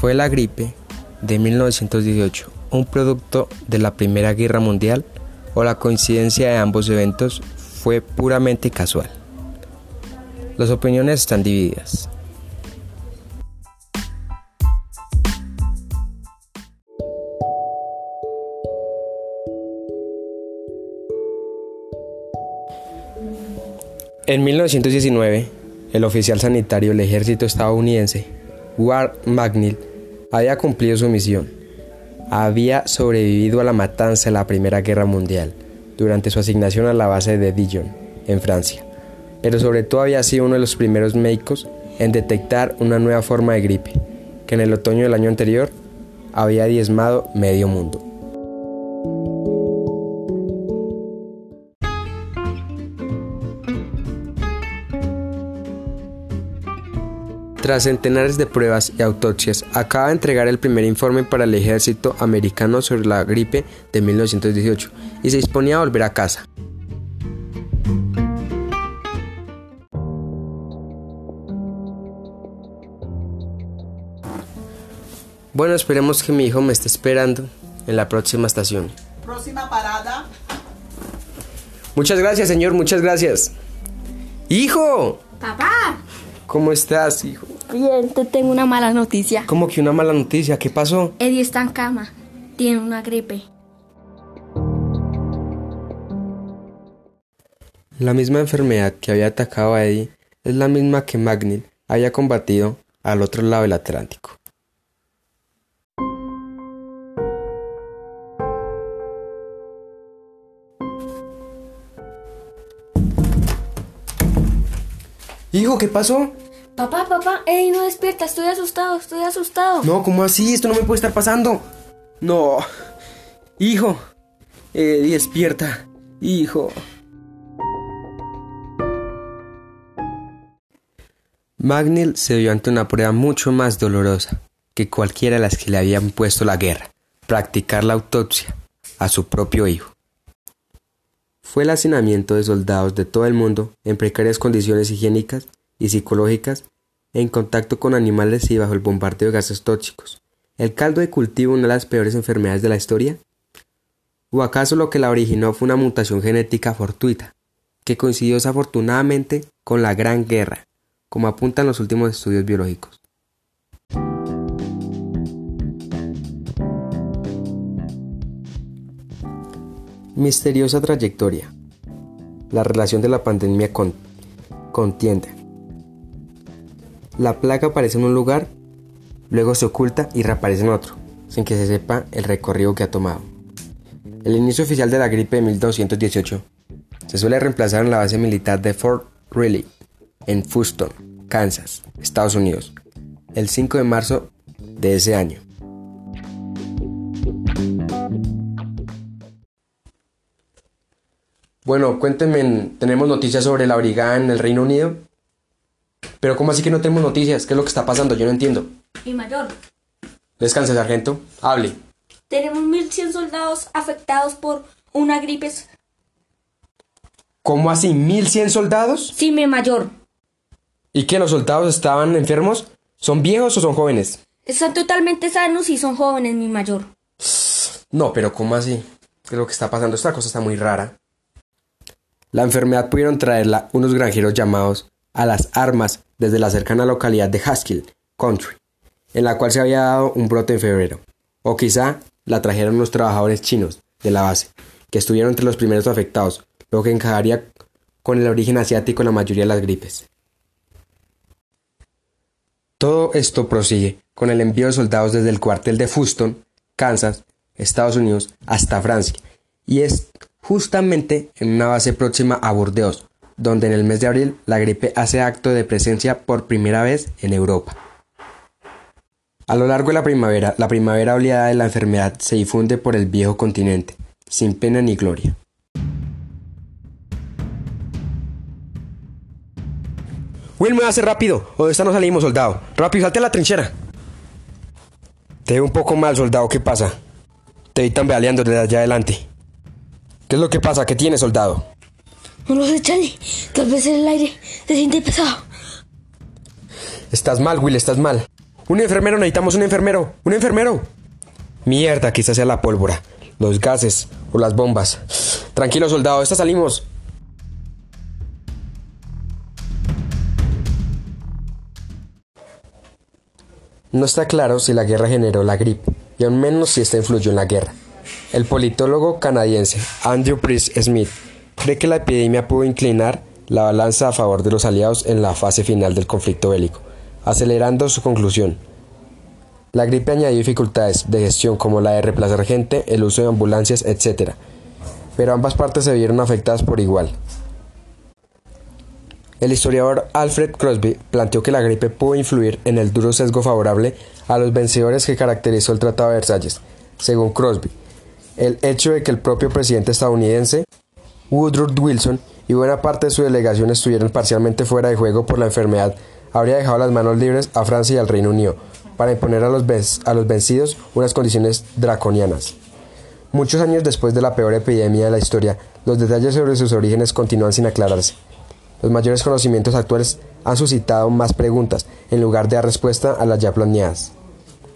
¿Fue la gripe de 1918 un producto de la Primera Guerra Mundial o la coincidencia de ambos eventos fue puramente casual? Las opiniones están divididas. En 1919, el oficial sanitario del ejército estadounidense, Ward McNeil, había cumplido su misión. Había sobrevivido a la matanza de la Primera Guerra Mundial durante su asignación a la base de Dijon, en Francia, pero sobre todo había sido uno de los primeros médicos en detectar una nueva forma de gripe, que en el otoño del año anterior había diezmado medio mundo. Tras centenares de pruebas y autopsias, acaba de entregar el primer informe para el ejército americano sobre la gripe de 1918 y se disponía a volver a casa. Bueno, esperemos que mi hijo me esté esperando en la próxima estación. Próxima parada. Muchas gracias, señor, muchas gracias. ¡Hijo! Papá. ¿Cómo estás, hijo? Bien, te tengo una mala noticia. ¿Cómo que una mala noticia? ¿Qué pasó? Eddie está en cama. Tiene una gripe. La misma enfermedad que había atacado a Eddie es la misma que Magnil había combatido al otro lado del Atlántico. Hijo, ¿qué pasó? Papá, papá, Eddie no despierta, estoy asustado, estoy asustado. No, ¿cómo así? Esto no me puede estar pasando. No. Hijo. Eddie, despierta. Hijo. Magnil se vio ante una prueba mucho más dolorosa que cualquiera de las que le habían puesto la guerra, practicar la autopsia a su propio hijo. Fue el hacinamiento de soldados de todo el mundo en precarias condiciones higiénicas y psicológicas, en contacto con animales y bajo el bombardeo de gases tóxicos. ¿El caldo de cultivo una de las peores enfermedades de la historia? ¿O acaso lo que la originó fue una mutación genética fortuita, que coincidió desafortunadamente con la Gran Guerra, como apuntan los últimos estudios biológicos? Misteriosa trayectoria. La relación de la pandemia con contienda. La plaga aparece en un lugar, luego se oculta y reaparece en otro, sin que se sepa el recorrido que ha tomado. El inicio oficial de la gripe de 1218 se suele reemplazar en la base militar de Fort Riley, en Houston, Kansas, Estados Unidos, el 5 de marzo de ese año. Bueno, cuéntenme, ¿tenemos noticias sobre la brigada en el Reino Unido? Pero ¿cómo así que no tenemos noticias? ¿Qué es lo que está pasando? Yo no entiendo. Mi mayor. Descanse, sargento. Hable. Tenemos 1100 soldados afectados por una gripe. ¿Cómo así? ¿1100 soldados? Sí, mi mayor. ¿Y qué? ¿Los soldados estaban enfermos? ¿Son viejos o son jóvenes? Están totalmente sanos y son jóvenes, mi mayor. No, pero ¿cómo así? ¿Qué es lo que está pasando? Esta cosa está muy rara. La enfermedad pudieron traerla unos granjeros llamados a las armas desde la cercana localidad de Haskell Country, en la cual se había dado un brote en febrero. O quizá la trajeron los trabajadores chinos de la base, que estuvieron entre los primeros afectados, lo que encajaría con el origen asiático en la mayoría de las gripes. Todo esto prosigue con el envío de soldados desde el cuartel de Fuston, Kansas, Estados Unidos, hasta Francia, y es justamente en una base próxima a Burdeos, donde en el mes de abril la gripe hace acto de presencia por primera vez en Europa. A lo largo de la primavera, la primavera oleada de la enfermedad se difunde por el viejo continente, sin pena ni gloria. Will, hace rápido, o de esta no salimos, soldado. Rápido, salte a la trinchera. Te veo un poco mal, soldado, ¿qué pasa? Te vi tambaleando desde allá adelante. ¿Qué es lo que pasa? ¿Qué tiene, soldado? No lo sé, Charlie. Tal vez el aire se siente pesado. Estás mal, Will, estás mal. Un enfermero, necesitamos un enfermero. Un enfermero. Mierda, quizás sea la pólvora, los gases o las bombas. Tranquilo, soldado, esta salimos. No está claro si la guerra generó la gripe, y aún menos si esta influyó en la guerra. El politólogo canadiense Andrew Price Smith cree que la epidemia pudo inclinar la balanza a favor de los aliados en la fase final del conflicto bélico, acelerando su conclusión. La gripe añadió dificultades de gestión como la de reemplazar gente, el uso de ambulancias, etc. Pero ambas partes se vieron afectadas por igual. El historiador Alfred Crosby planteó que la gripe pudo influir en el duro sesgo favorable a los vencedores que caracterizó el Tratado de Versalles. Según Crosby, el hecho de que el propio presidente estadounidense, Woodrow Wilson, y buena parte de su delegación estuvieron parcialmente fuera de juego por la enfermedad habría dejado las manos libres a Francia y al Reino Unido para imponer a los, a los vencidos unas condiciones draconianas. Muchos años después de la peor epidemia de la historia, los detalles sobre sus orígenes continúan sin aclararse. Los mayores conocimientos actuales han suscitado más preguntas en lugar de dar respuesta a las ya planeadas.